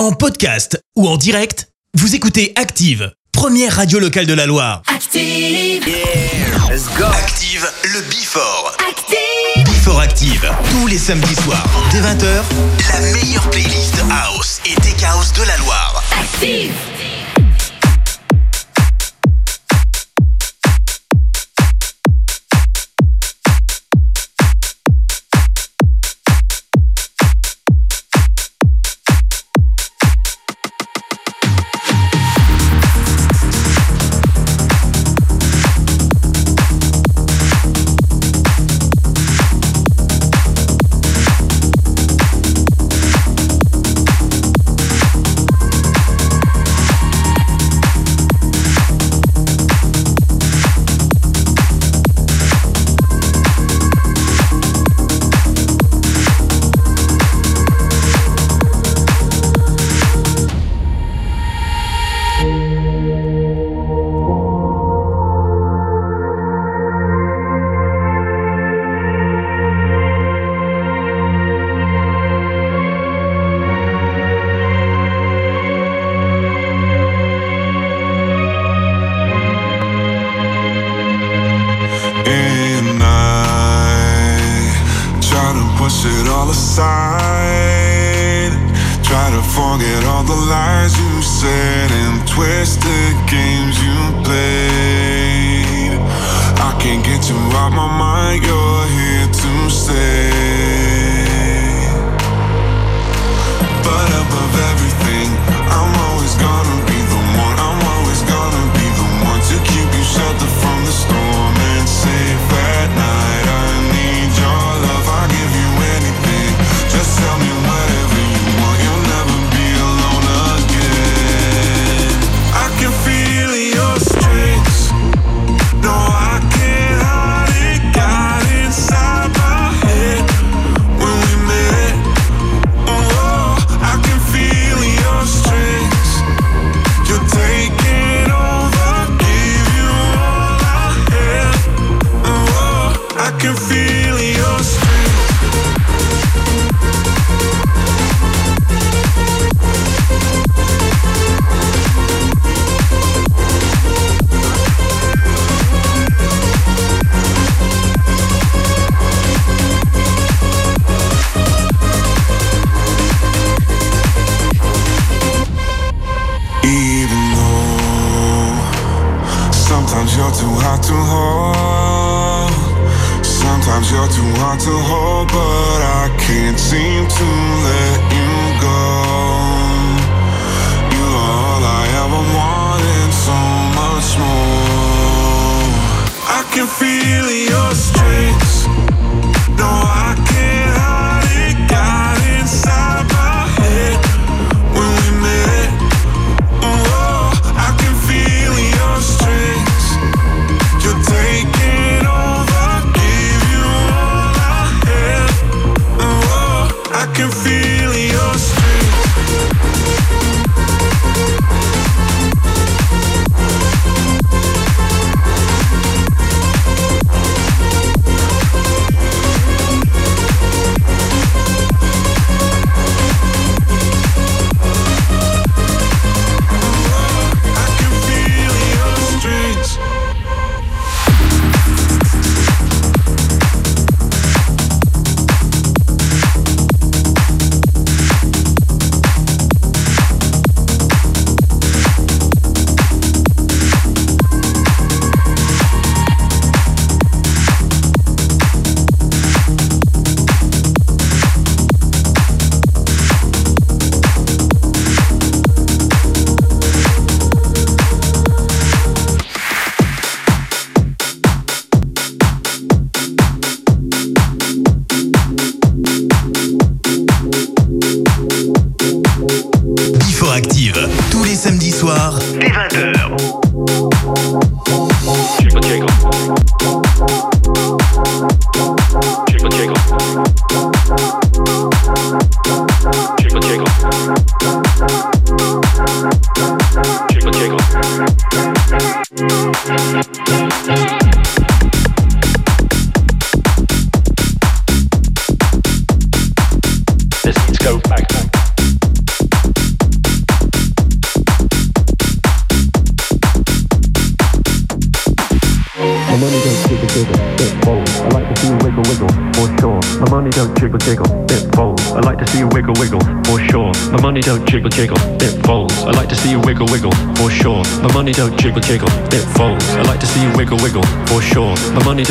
En podcast ou en direct, vous écoutez Active, première radio locale de la Loire. Active! Yeah, let's go! Active le Bifort. Active! Before Active, tous les samedis soirs, dès 20h, la meilleure playlist House et Tech House de la Loire. Active!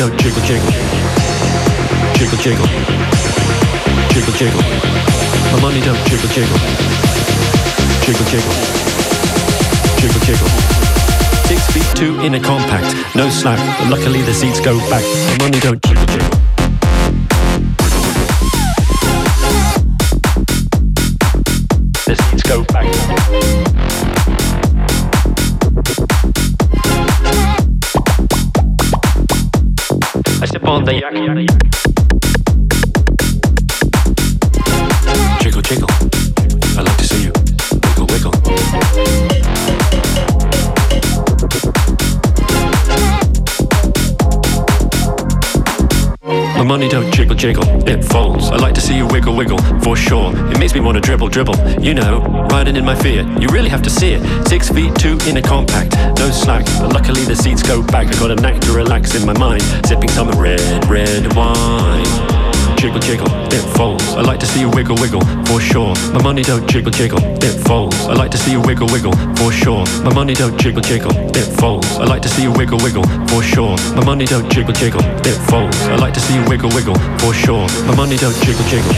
duck, jiggle, jiggle, jiggle, jiggle, jiggle, jiggle. My money don't jiggle, jiggle, jiggle, jiggle, jiggle, jiggle. Six feet two in a compact, no slack. Luckily the seats go back. My money don't jiggle, jiggle. Jack. money don't jiggle jiggle, it folds. I like to see you wiggle wiggle, for sure. It makes me wanna dribble dribble, you know, riding in my Fiat. You really have to see it. Six feet two in a compact, no slack. But luckily the seats go back. I got a knack to relax in my mind, sipping some red, red wine jiggle jiggle, it folds. I like to see you wiggle wiggle, for sure. My money don't jiggle jiggle, it folds. I like to see you wiggle wiggle, for sure. My money don't jiggle jiggle, it folds. I like to see you wiggle wiggle, for sure. My money don't jiggle jiggle, it folds. I like to see you wiggle wiggle, for sure. My money don't jiggle jiggle,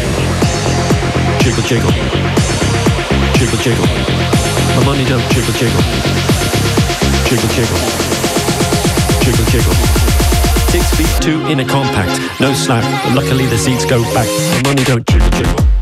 jiggle jiggle, jiggle jiggle. My money don't jiggle jiggle, jiggle jiggle, jiggle jiggle two in a compact. No slack, but luckily the seats go back. The money don't jiggle jiggle.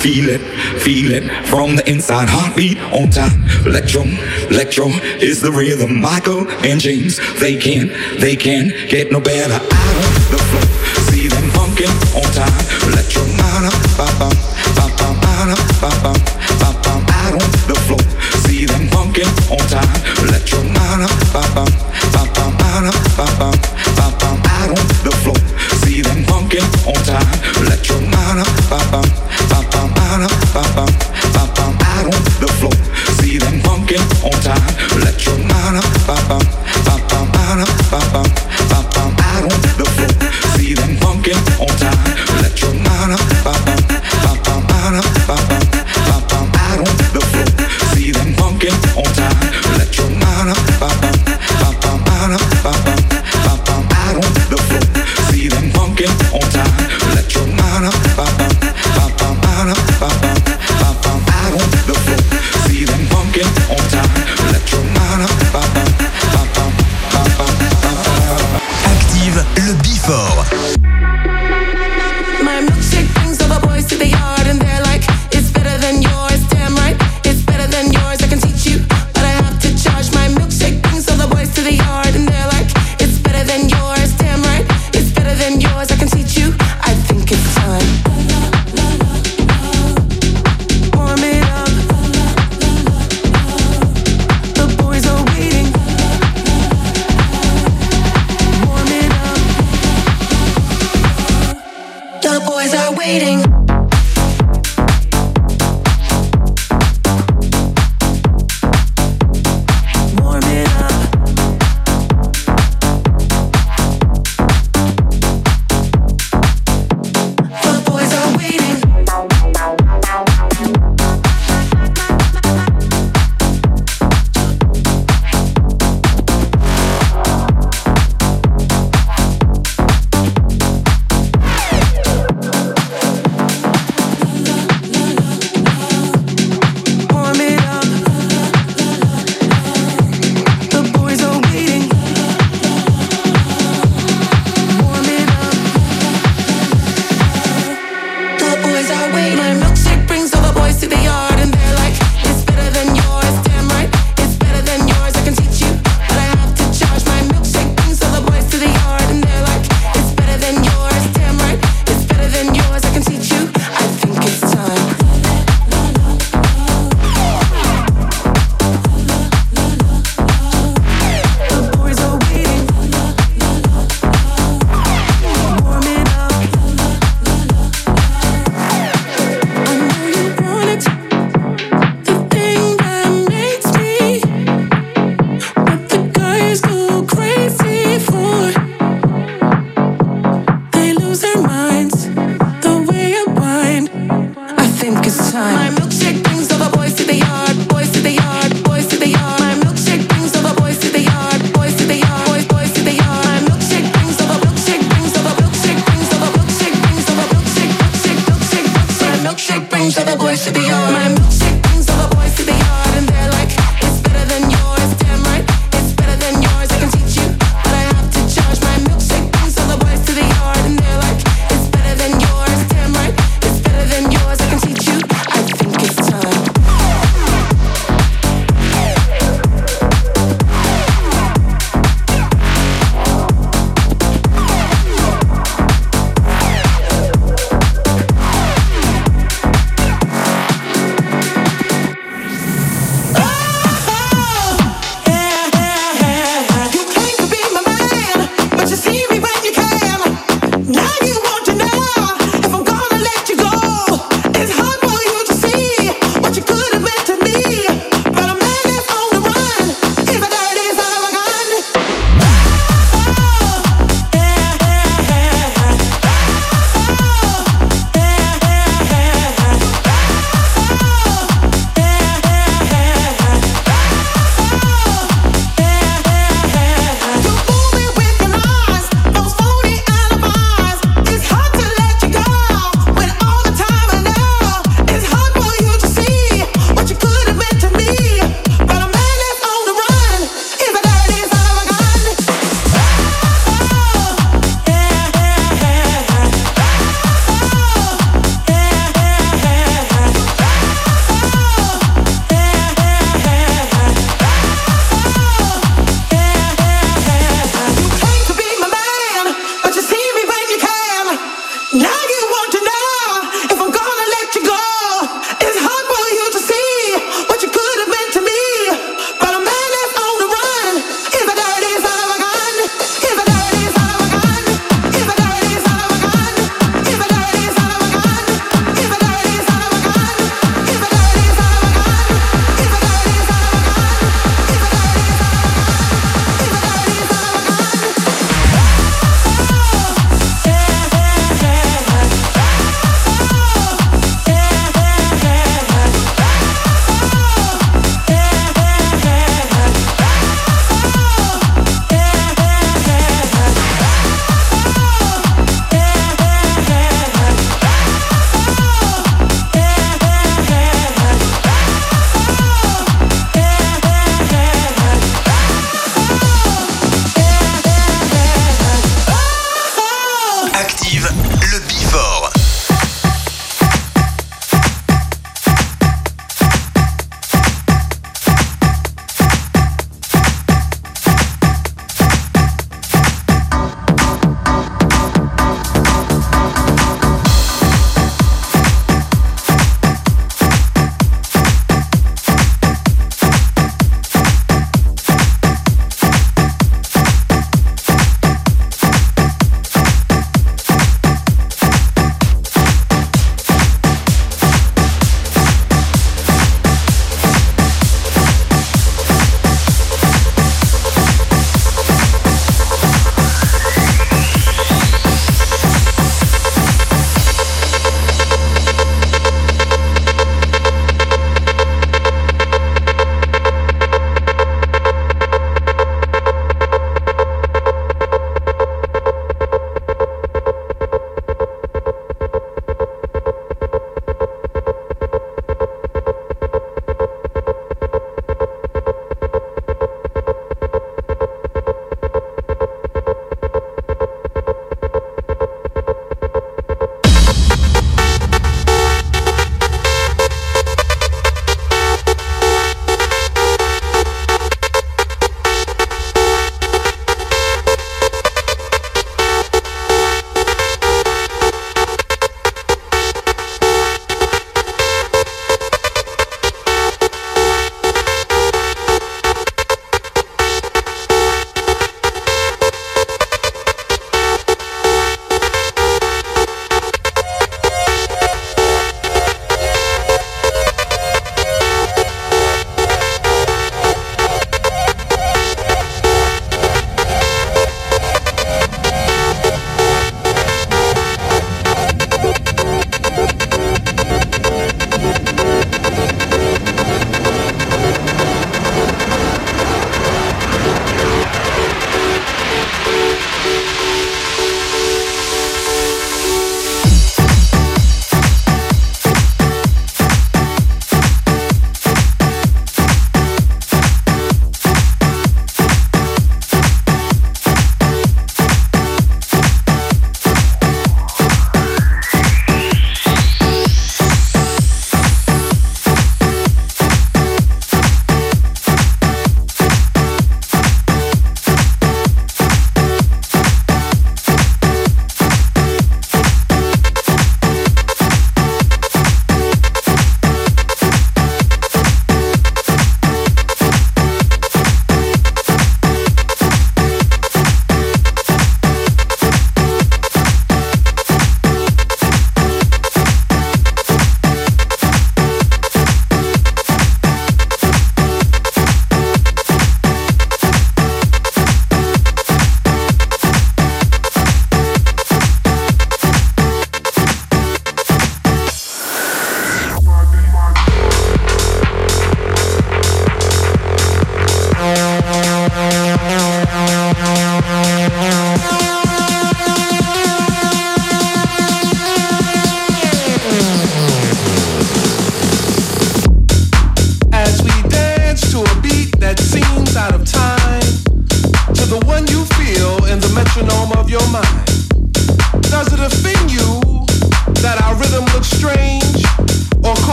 Feel it, feel it from the inside. Heartbeat on time. Electro, electro is the rhythm. Michael and James, they can, they can get no better. Out of the flow, see them funkin' on time. Electro, bottom, bottom, bottom, bottom, bottom, bottom. Out on the floor, see them funkin' on time. Electro, ba bottom.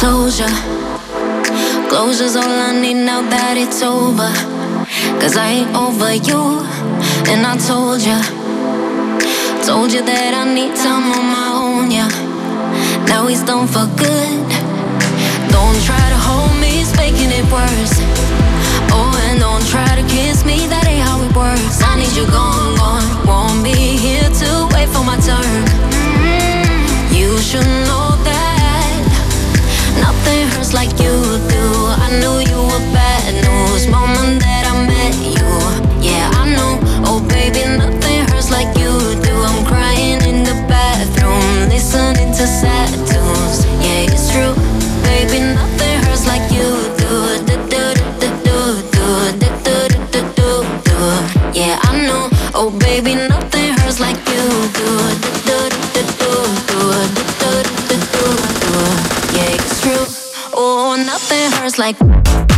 Closure. Closure's all I need now that it's over. Cause I ain't over you, and I told ya. Told you that I need time on my own, yeah. Now he's done for good. Don't try to hold me, it's making it worse. Oh, and don't try to kiss me, that ain't how it works. I need you gone, gone. Won't be here to wait for my turn. You should know that. Nothing hurts like you do. I knew you were bad news. Moment that I met you. Yeah, I know. Oh, baby, nothing hurts like you do. I'm crying in the bathroom, listening to sad tunes. Yeah, it's true. Baby, nothing hurts like you do. Do, do, do, do, do, do, do, do, do, do. Yeah, I know. Oh, baby, nothing hurts like you do. like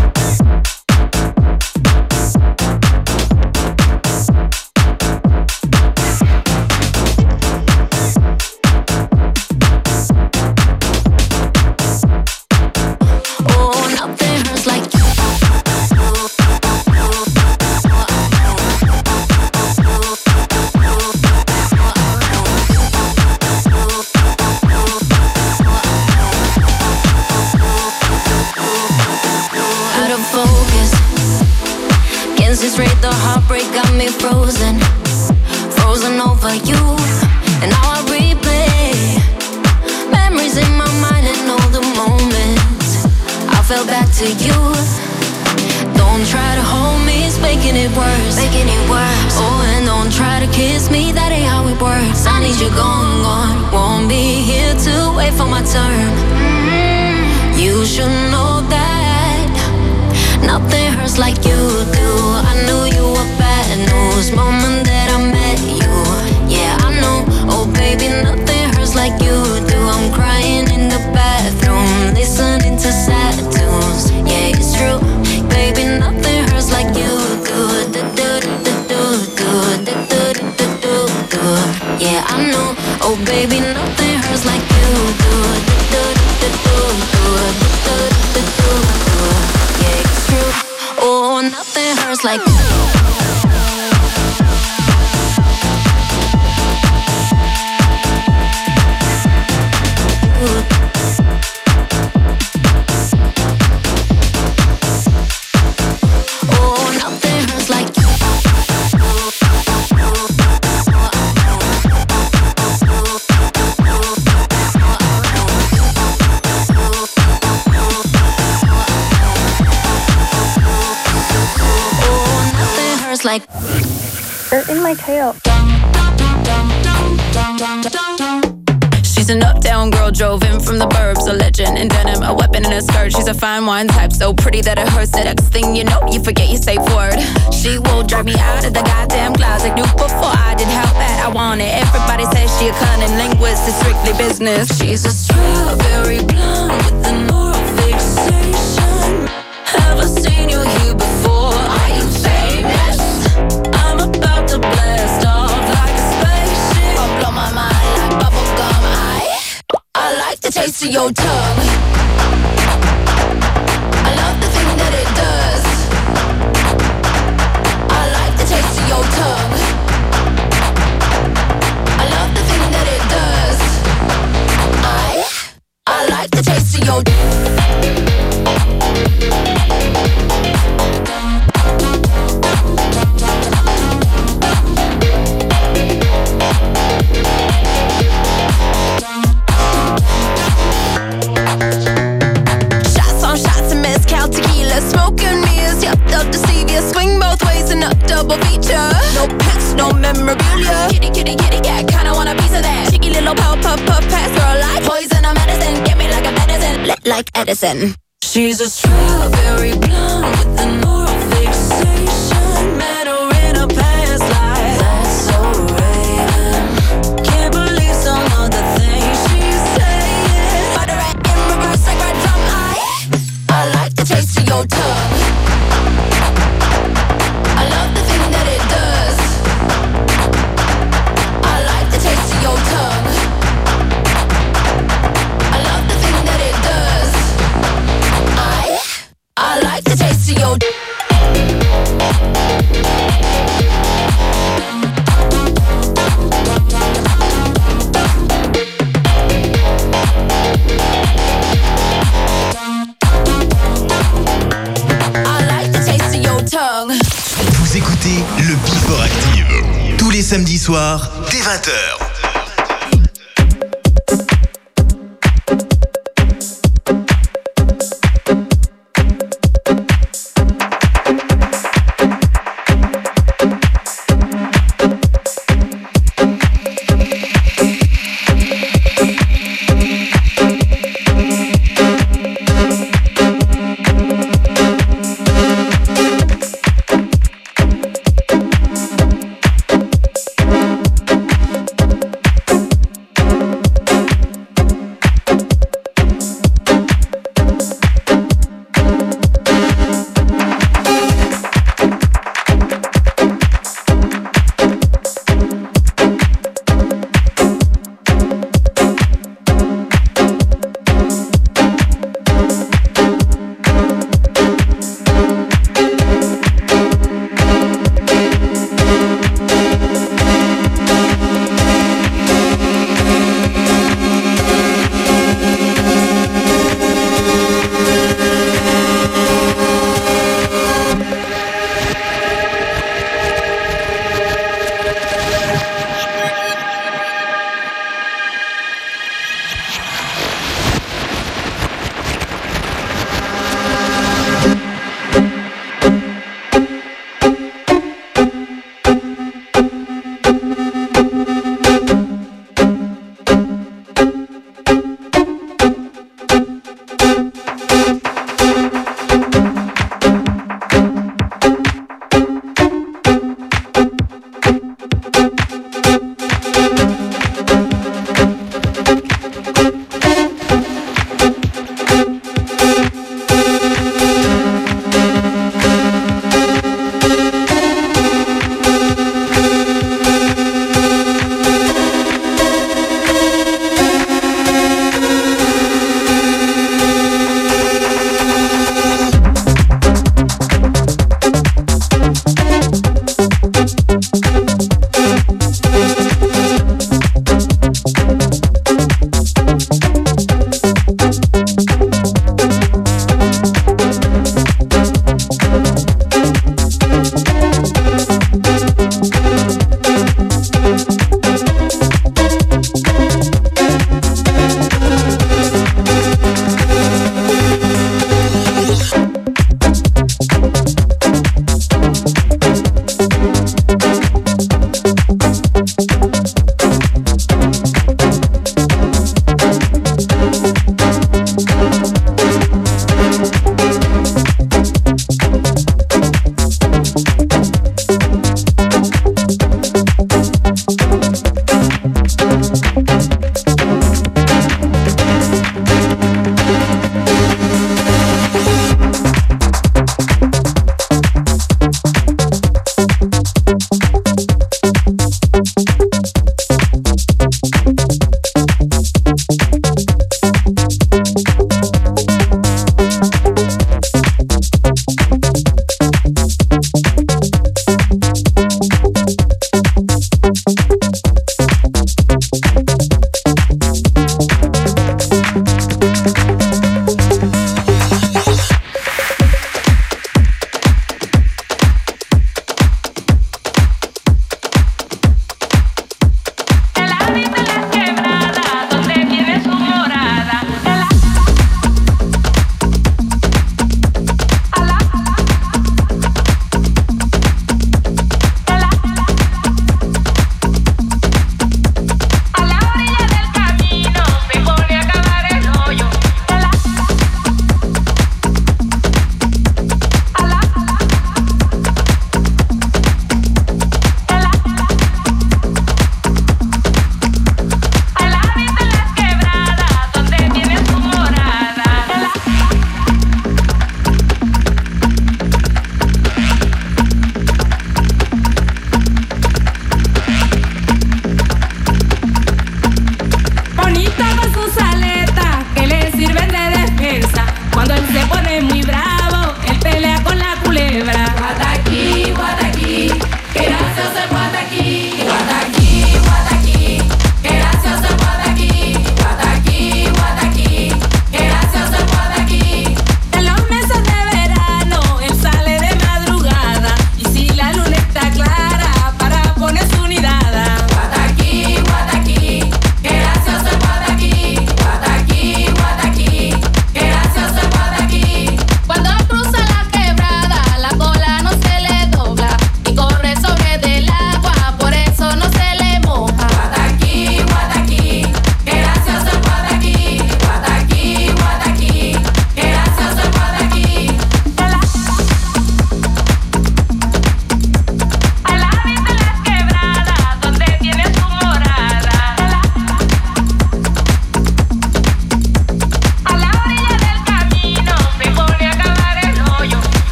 that it hurts. The next thing you know, you forget your safe word. She will drive me out of the goddamn closet. Knew before I did how bad I wanted. Everybody says she a cunning linguist. It's strictly business. She's a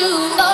you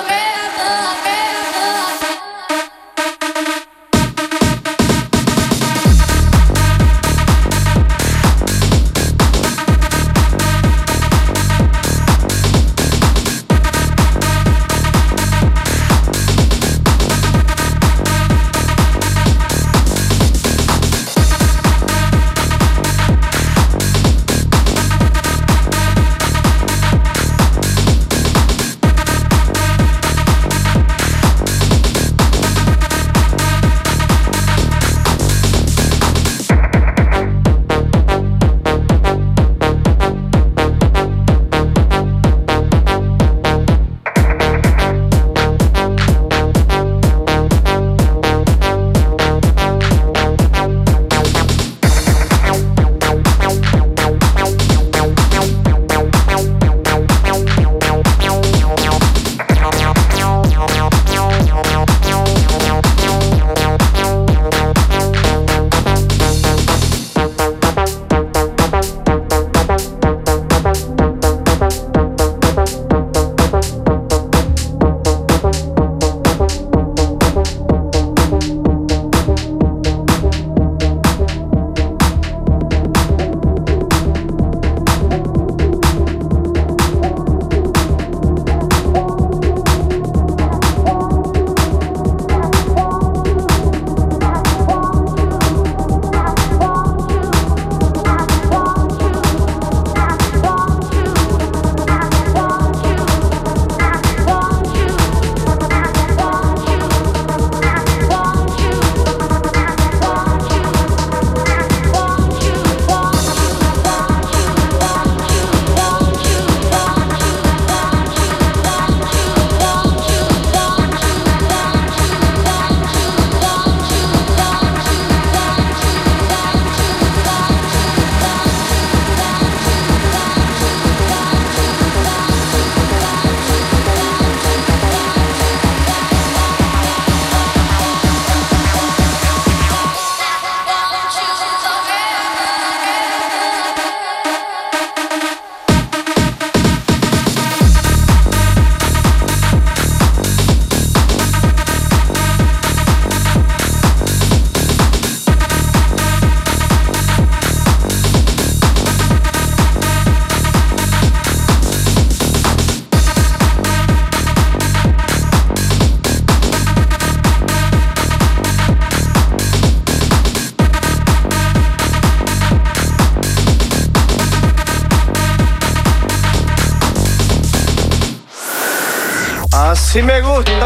Así me gusta,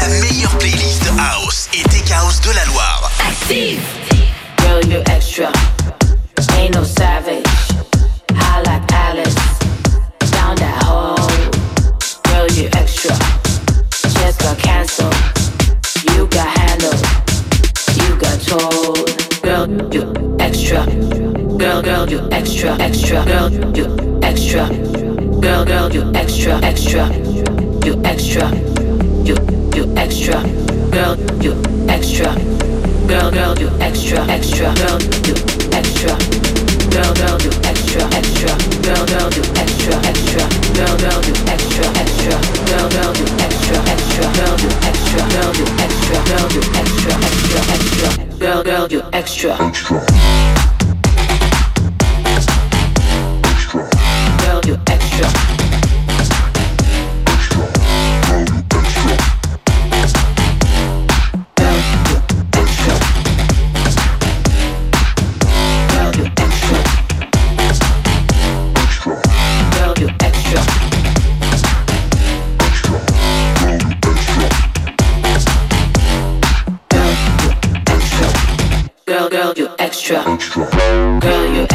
la meilleure playlist house et tech house de la Loire. Active. Girl, you extra. Ain't no savage. I like Alice. Down that hole. Girl, you extra. Just got canceled. You got handled. You got told. Girl, you extra. Girl, girl, you extra, extra. Girl, you extra. Girl, girl, you extra, extra. You extra. You, you extra. Girl, you extra. Girl, girl, you extra, extra. Girl, you extra. Girl, girl, you extra, extra. Girl, girl, you extra, extra. Girl, girl, you extra, extra. Girl, girl, you extra, extra. Girl, you extra. Girl, you extra. Girl, you extra, extra, extra. Girl, girl, you extra. Girl, extra. Girl, you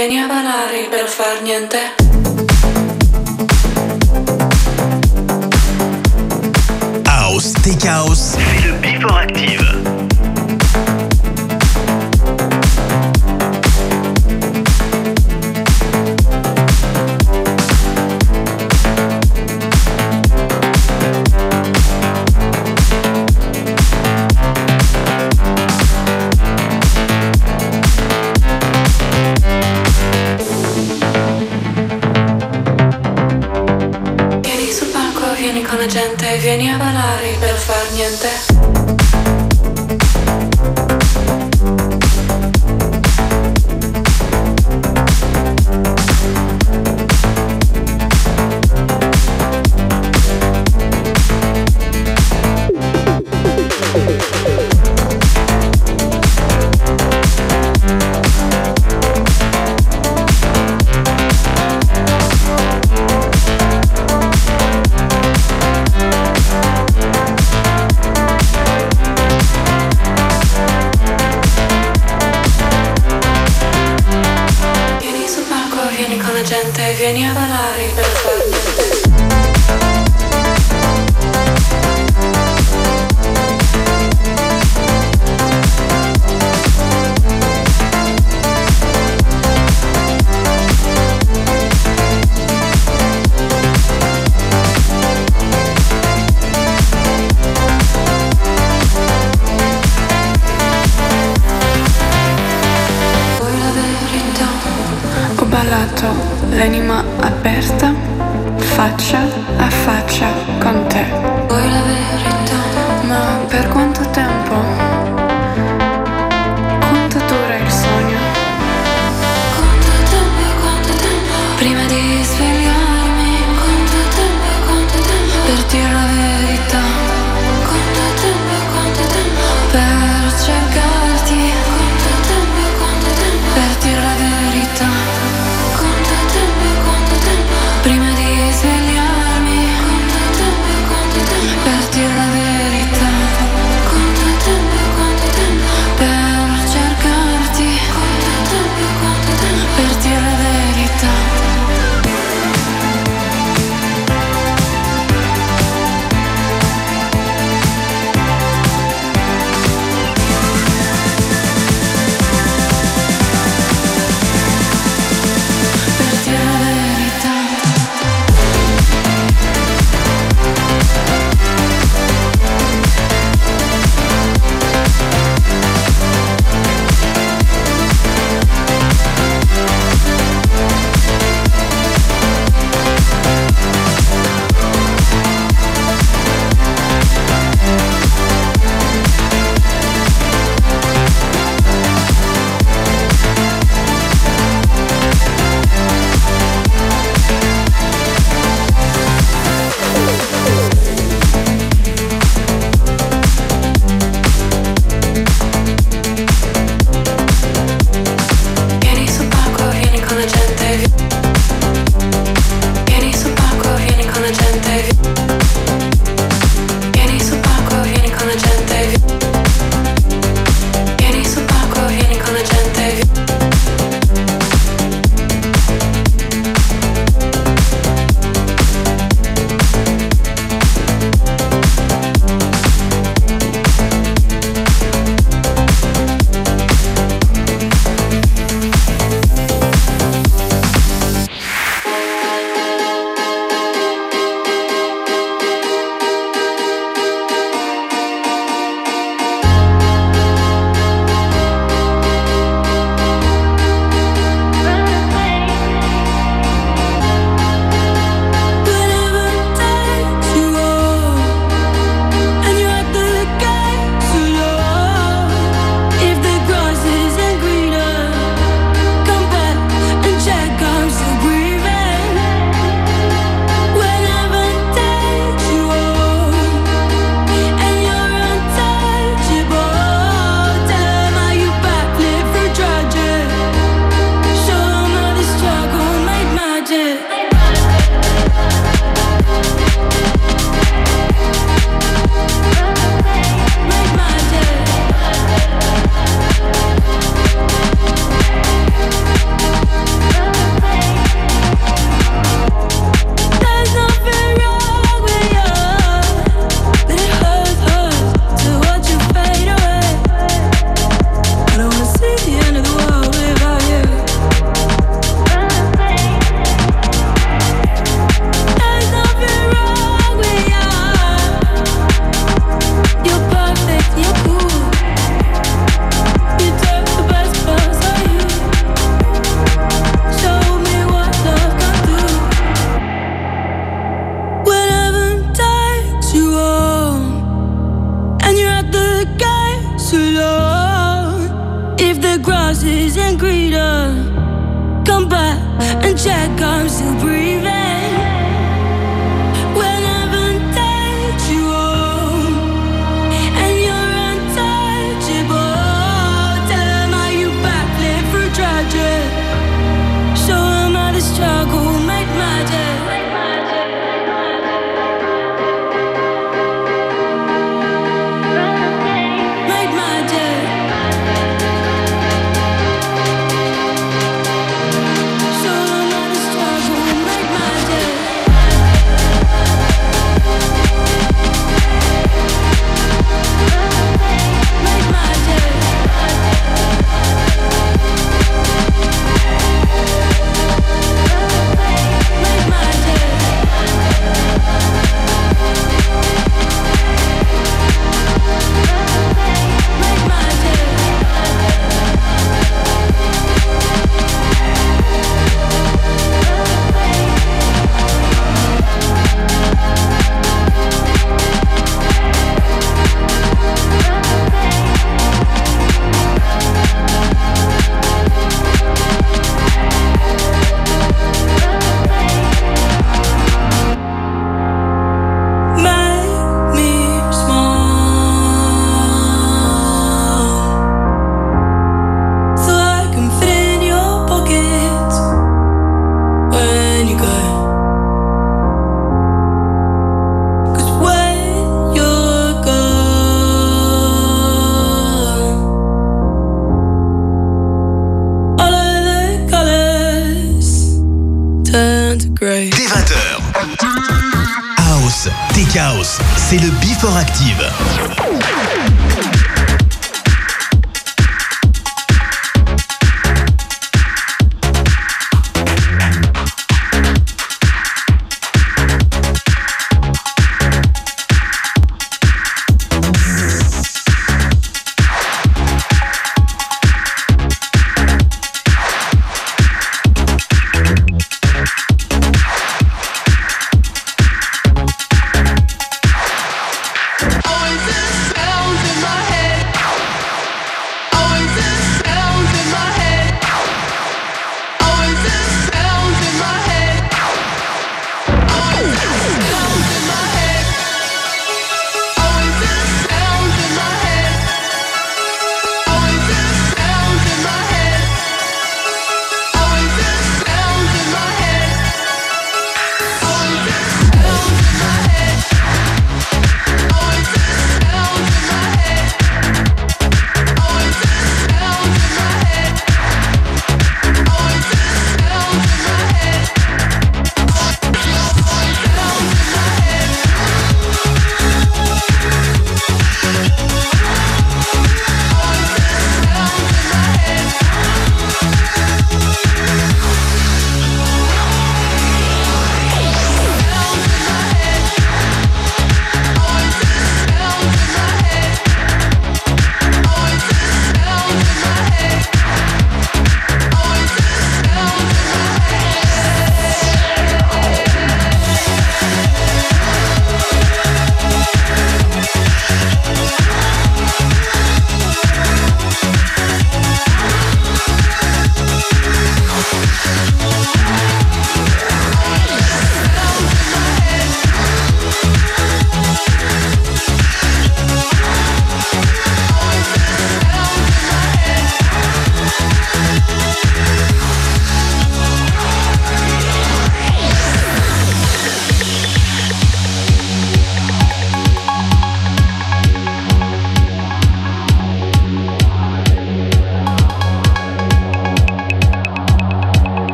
vieni a ballare per far niente.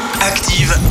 That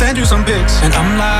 send you some pics. And I'm like.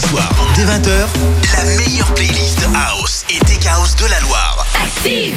soir, dès 20h, la meilleure playlist House et Tech House de la Loire. Active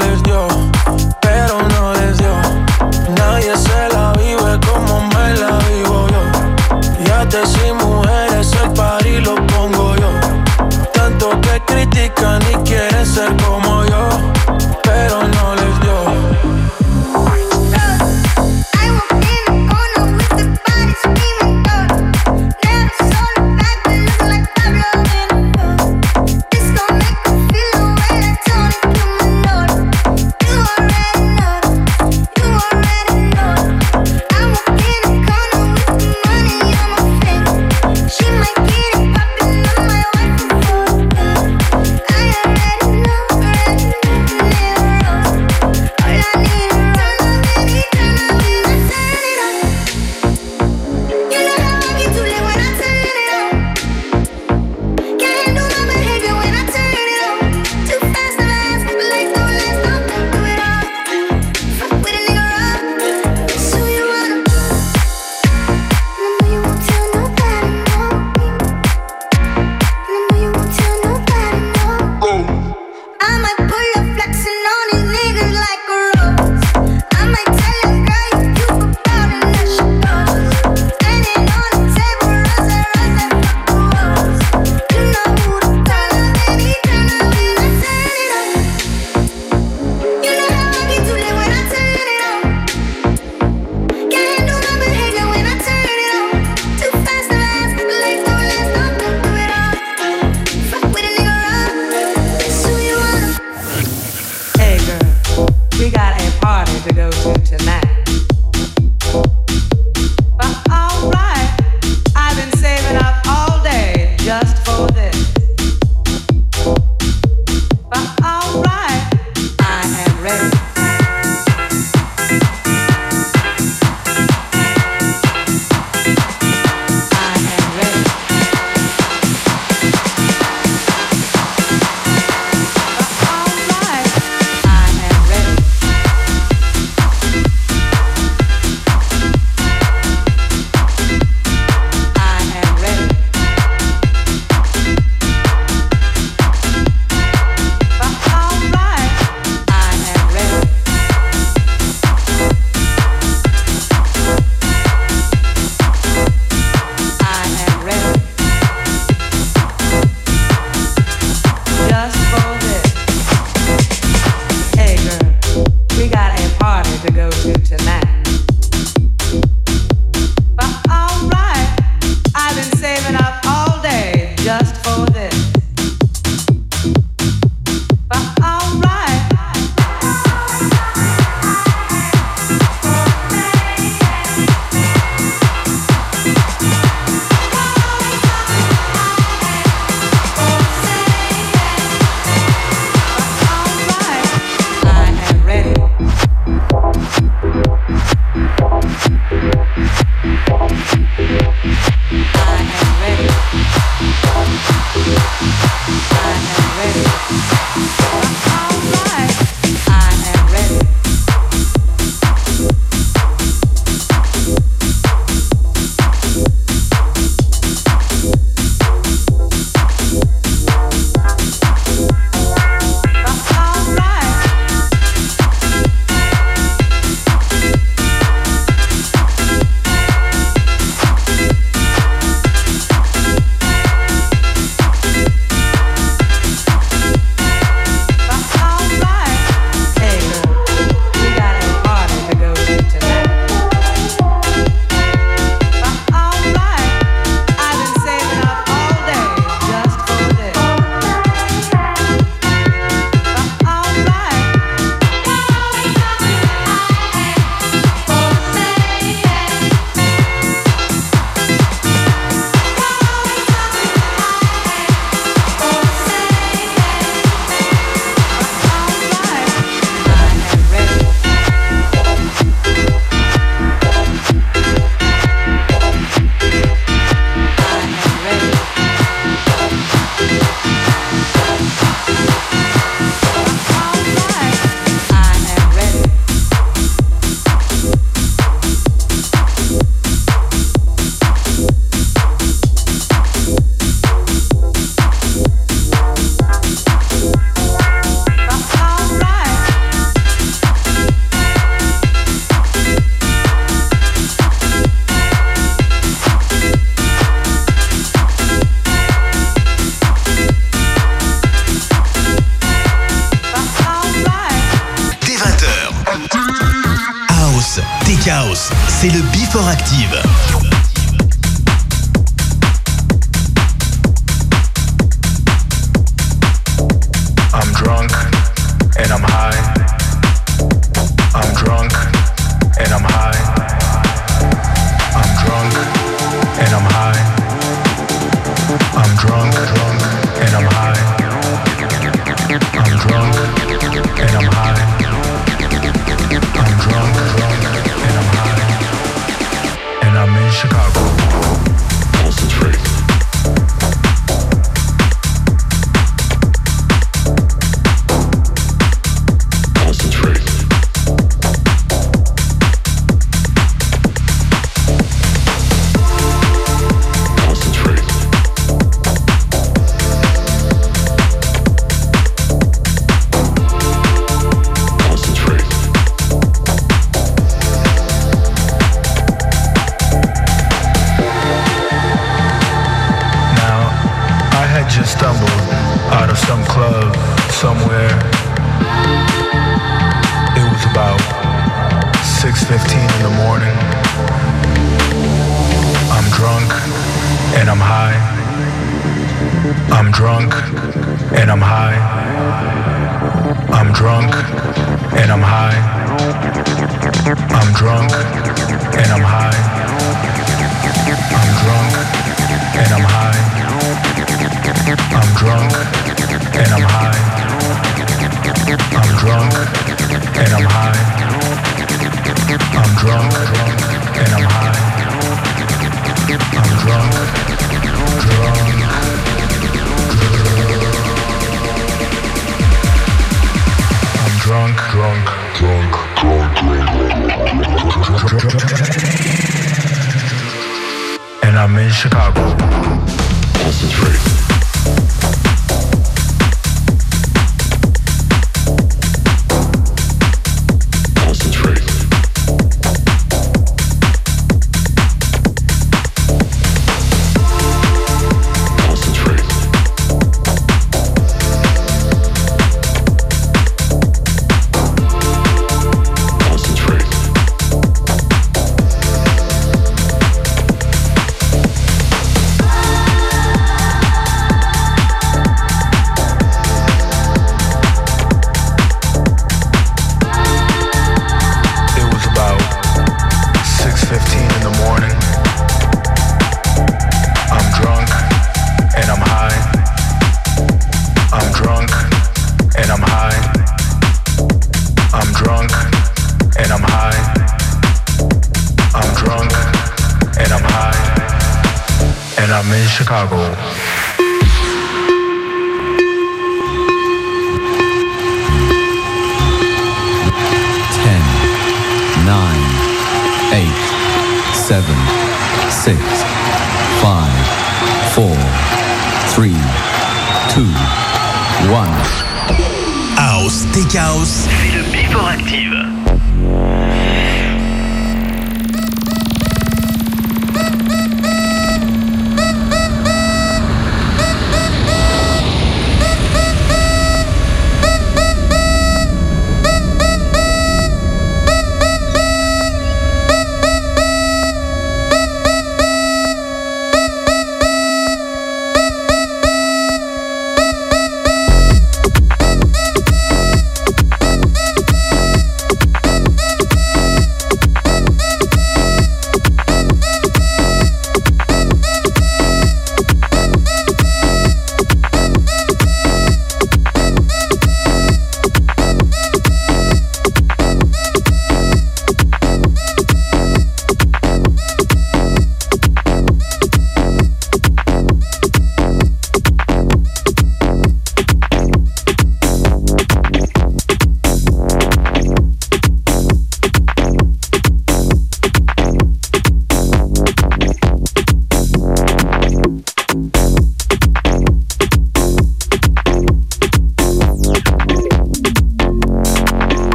te si mujeres, el par y lo pongo yo. Tanto que critican y quieren ser como yo,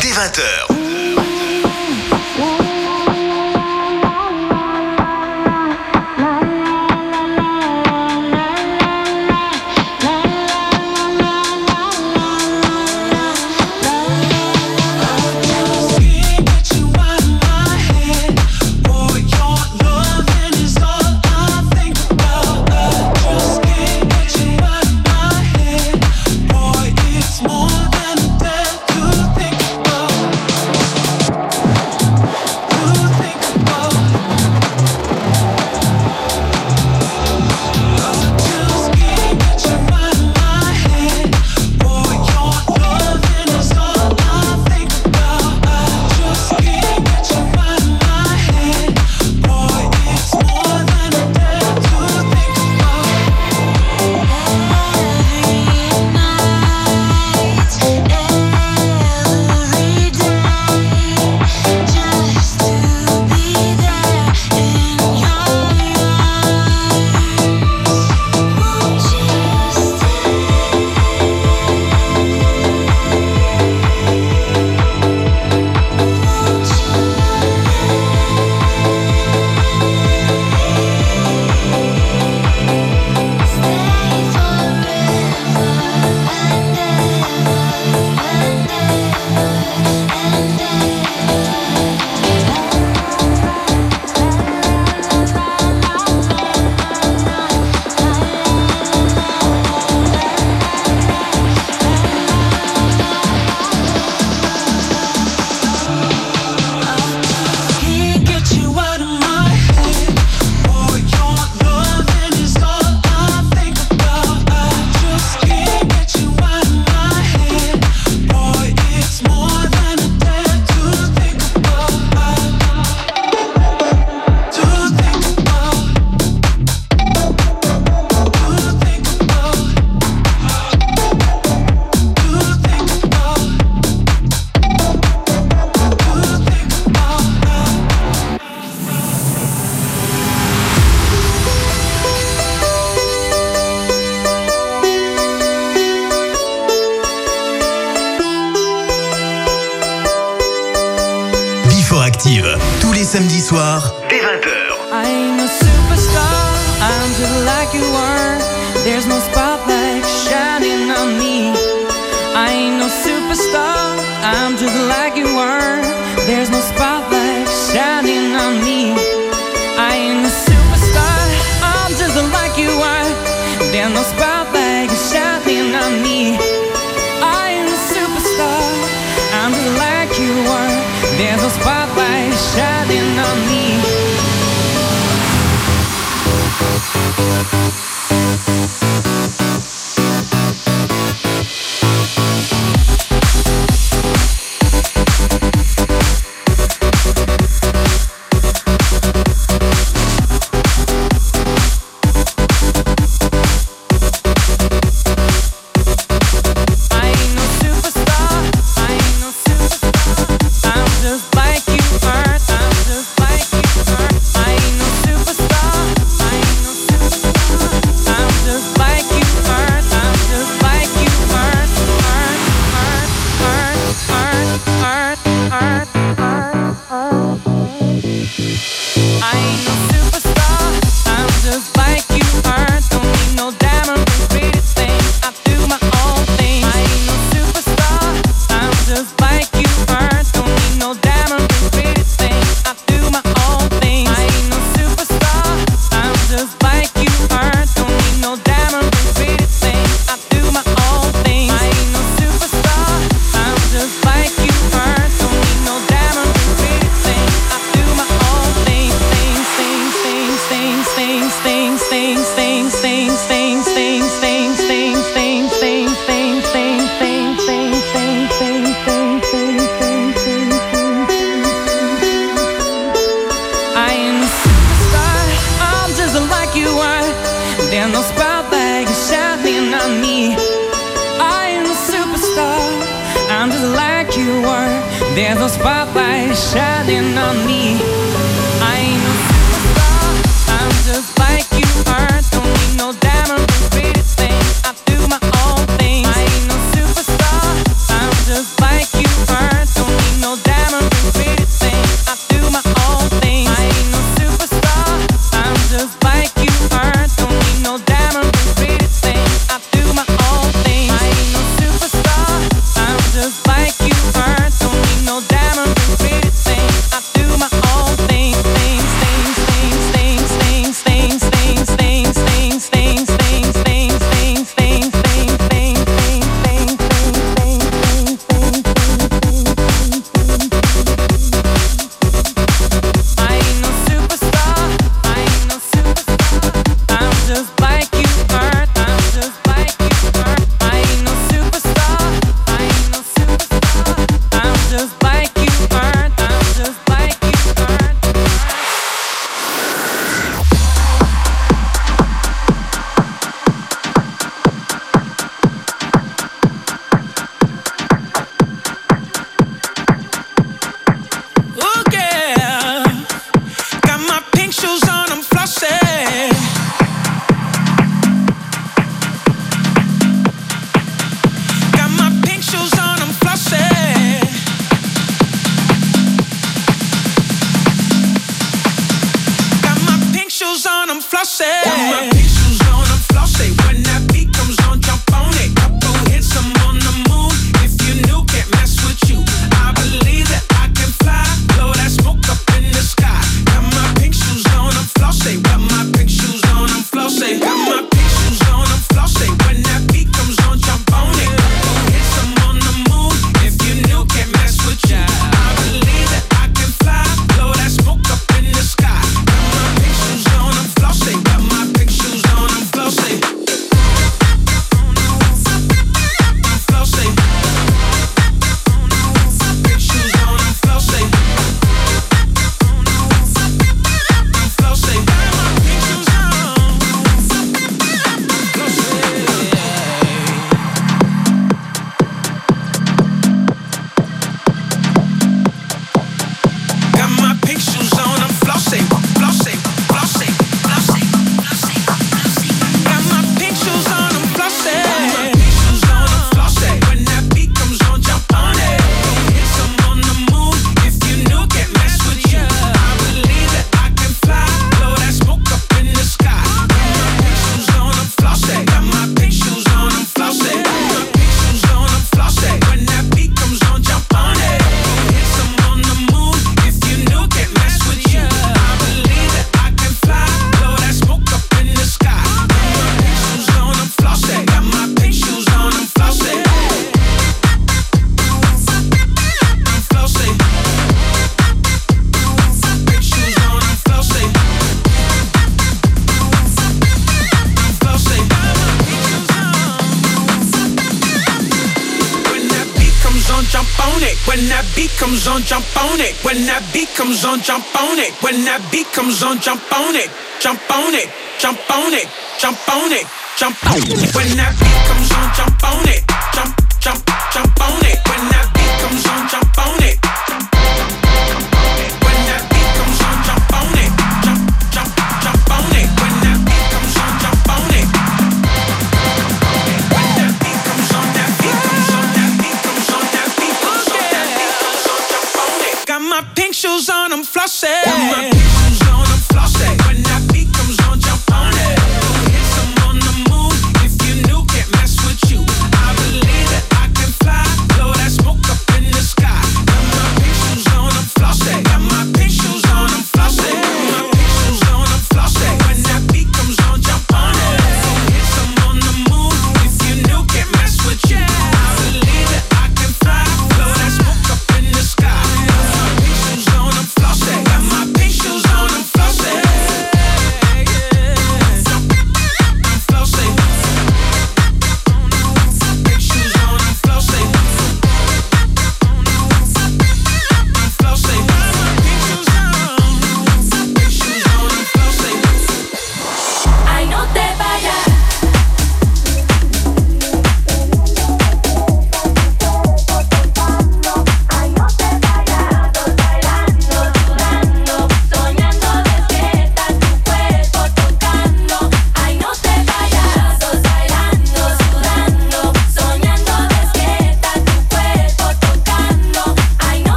dès 20h.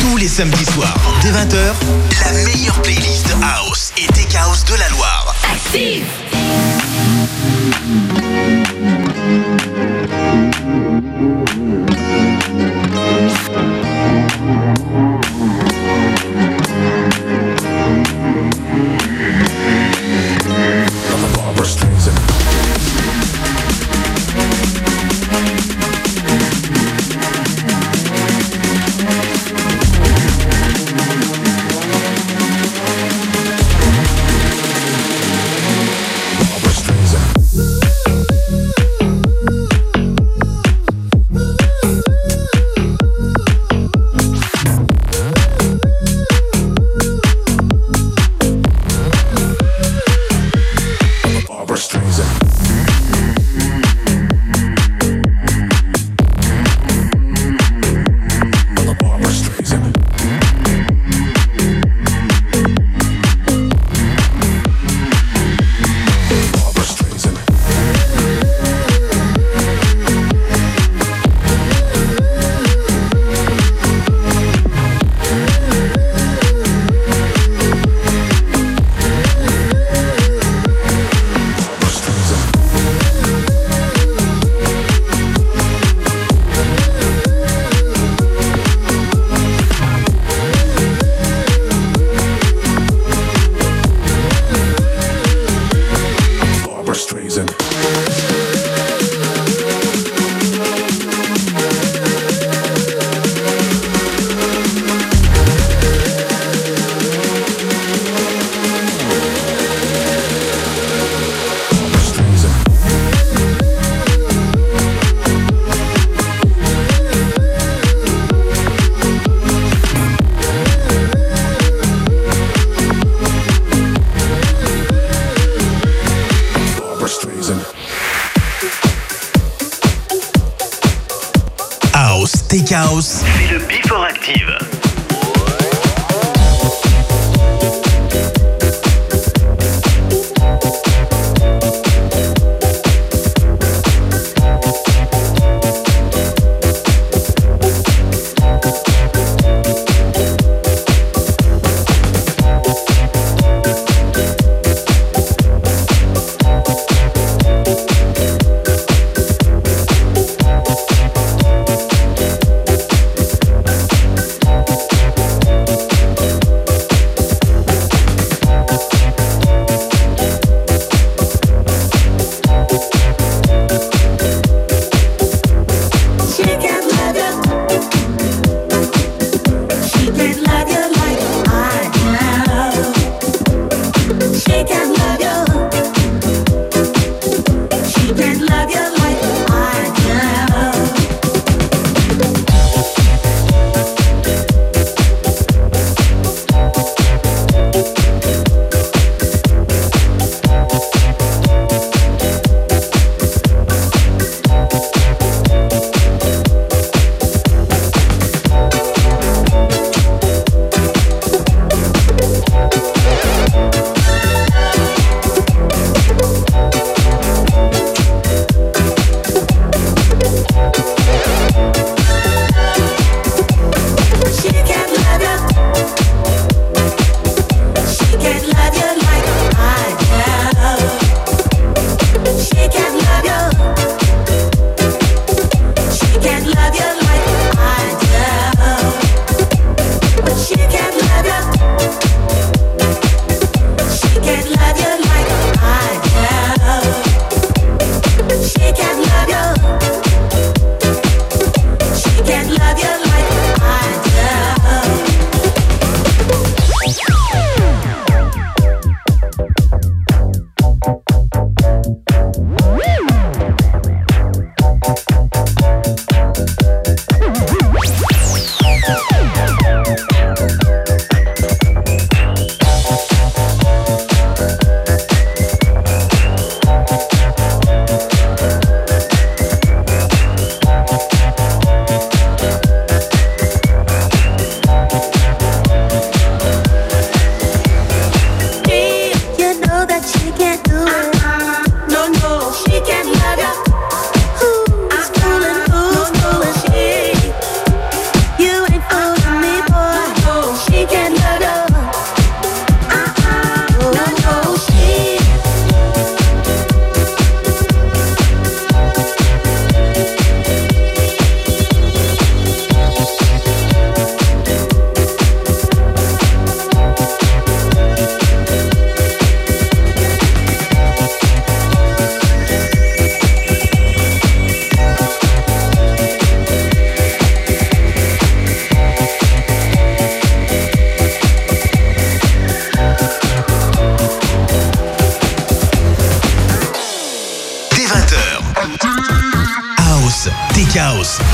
Tous les samedis soirs, dès 20h, la meilleure playlist House et Tech House de la Loire. Active!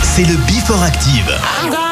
c'est le Before Active.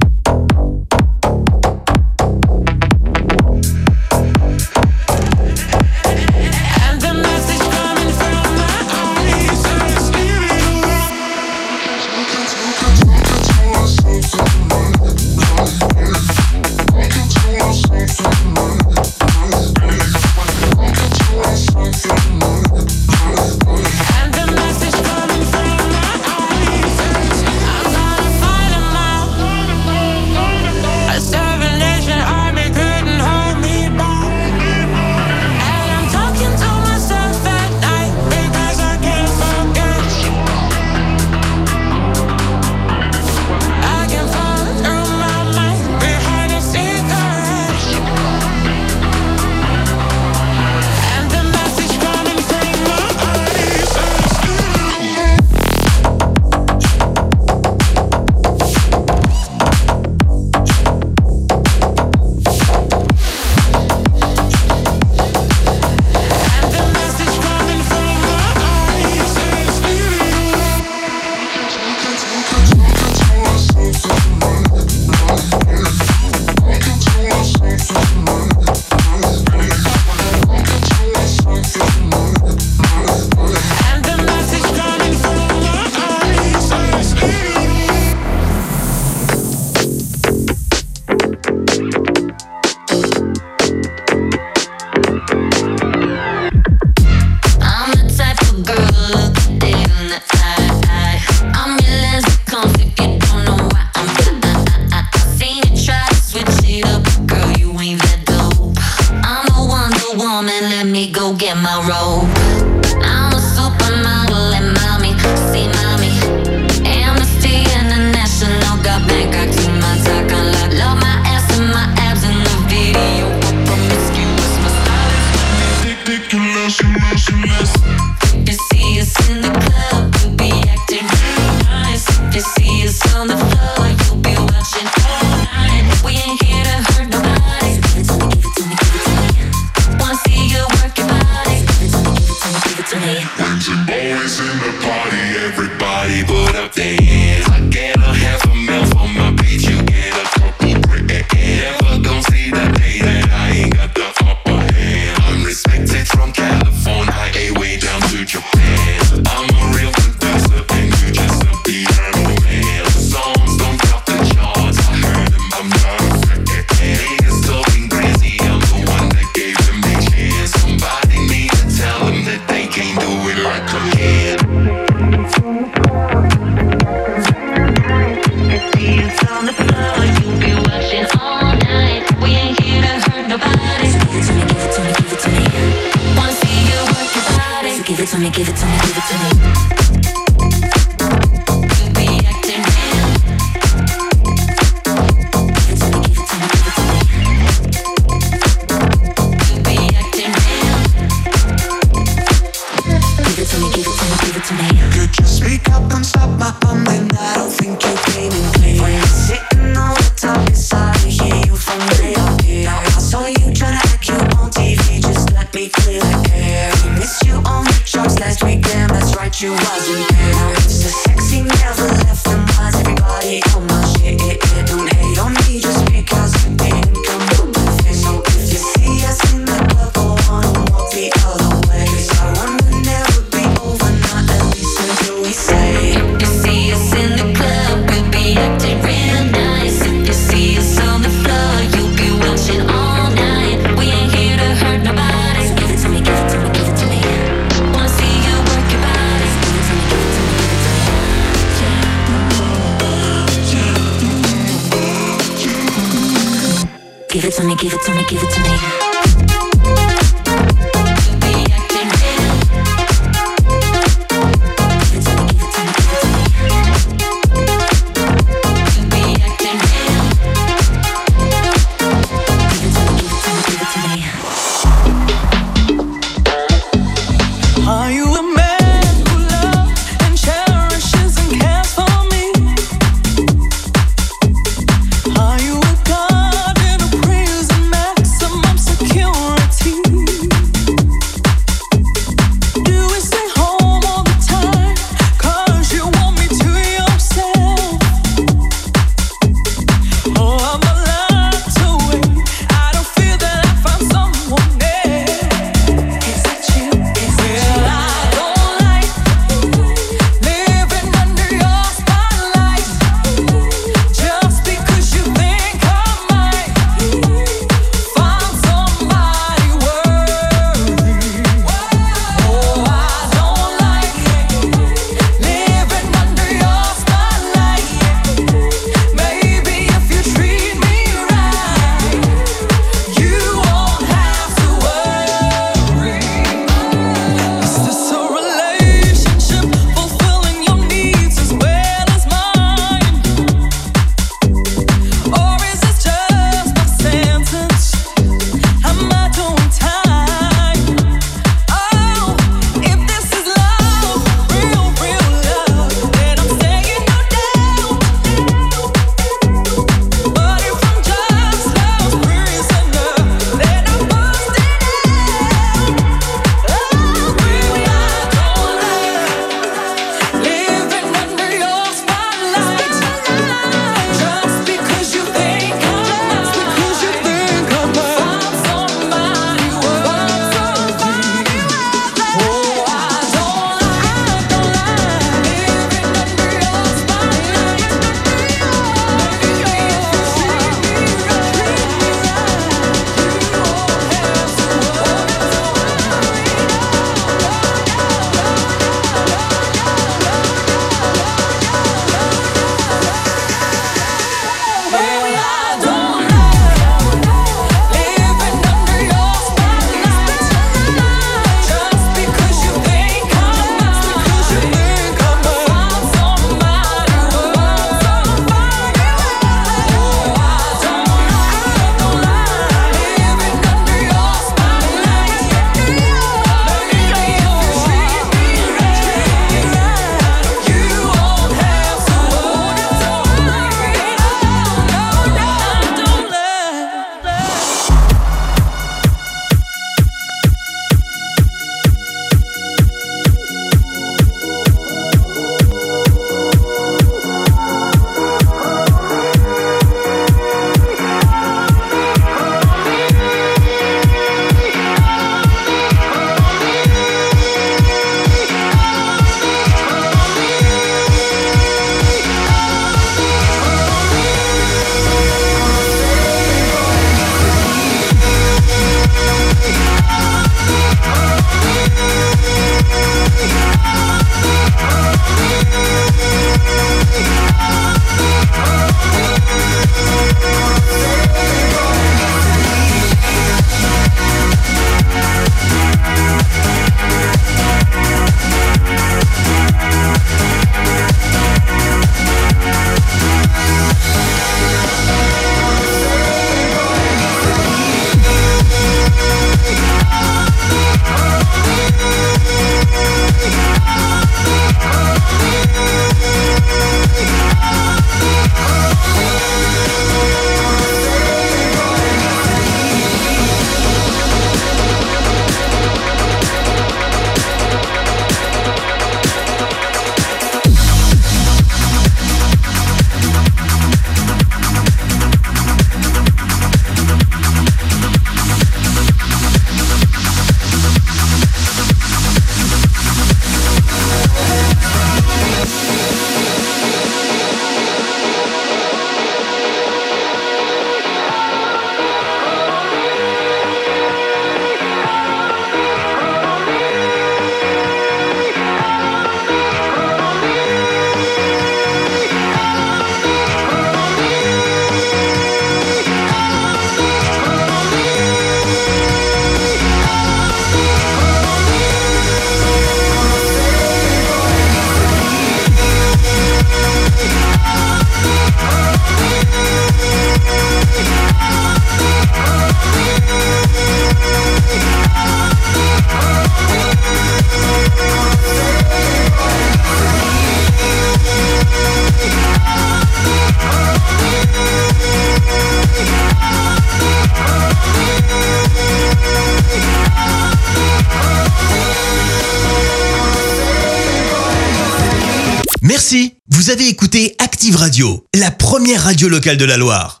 Locale de la Loire.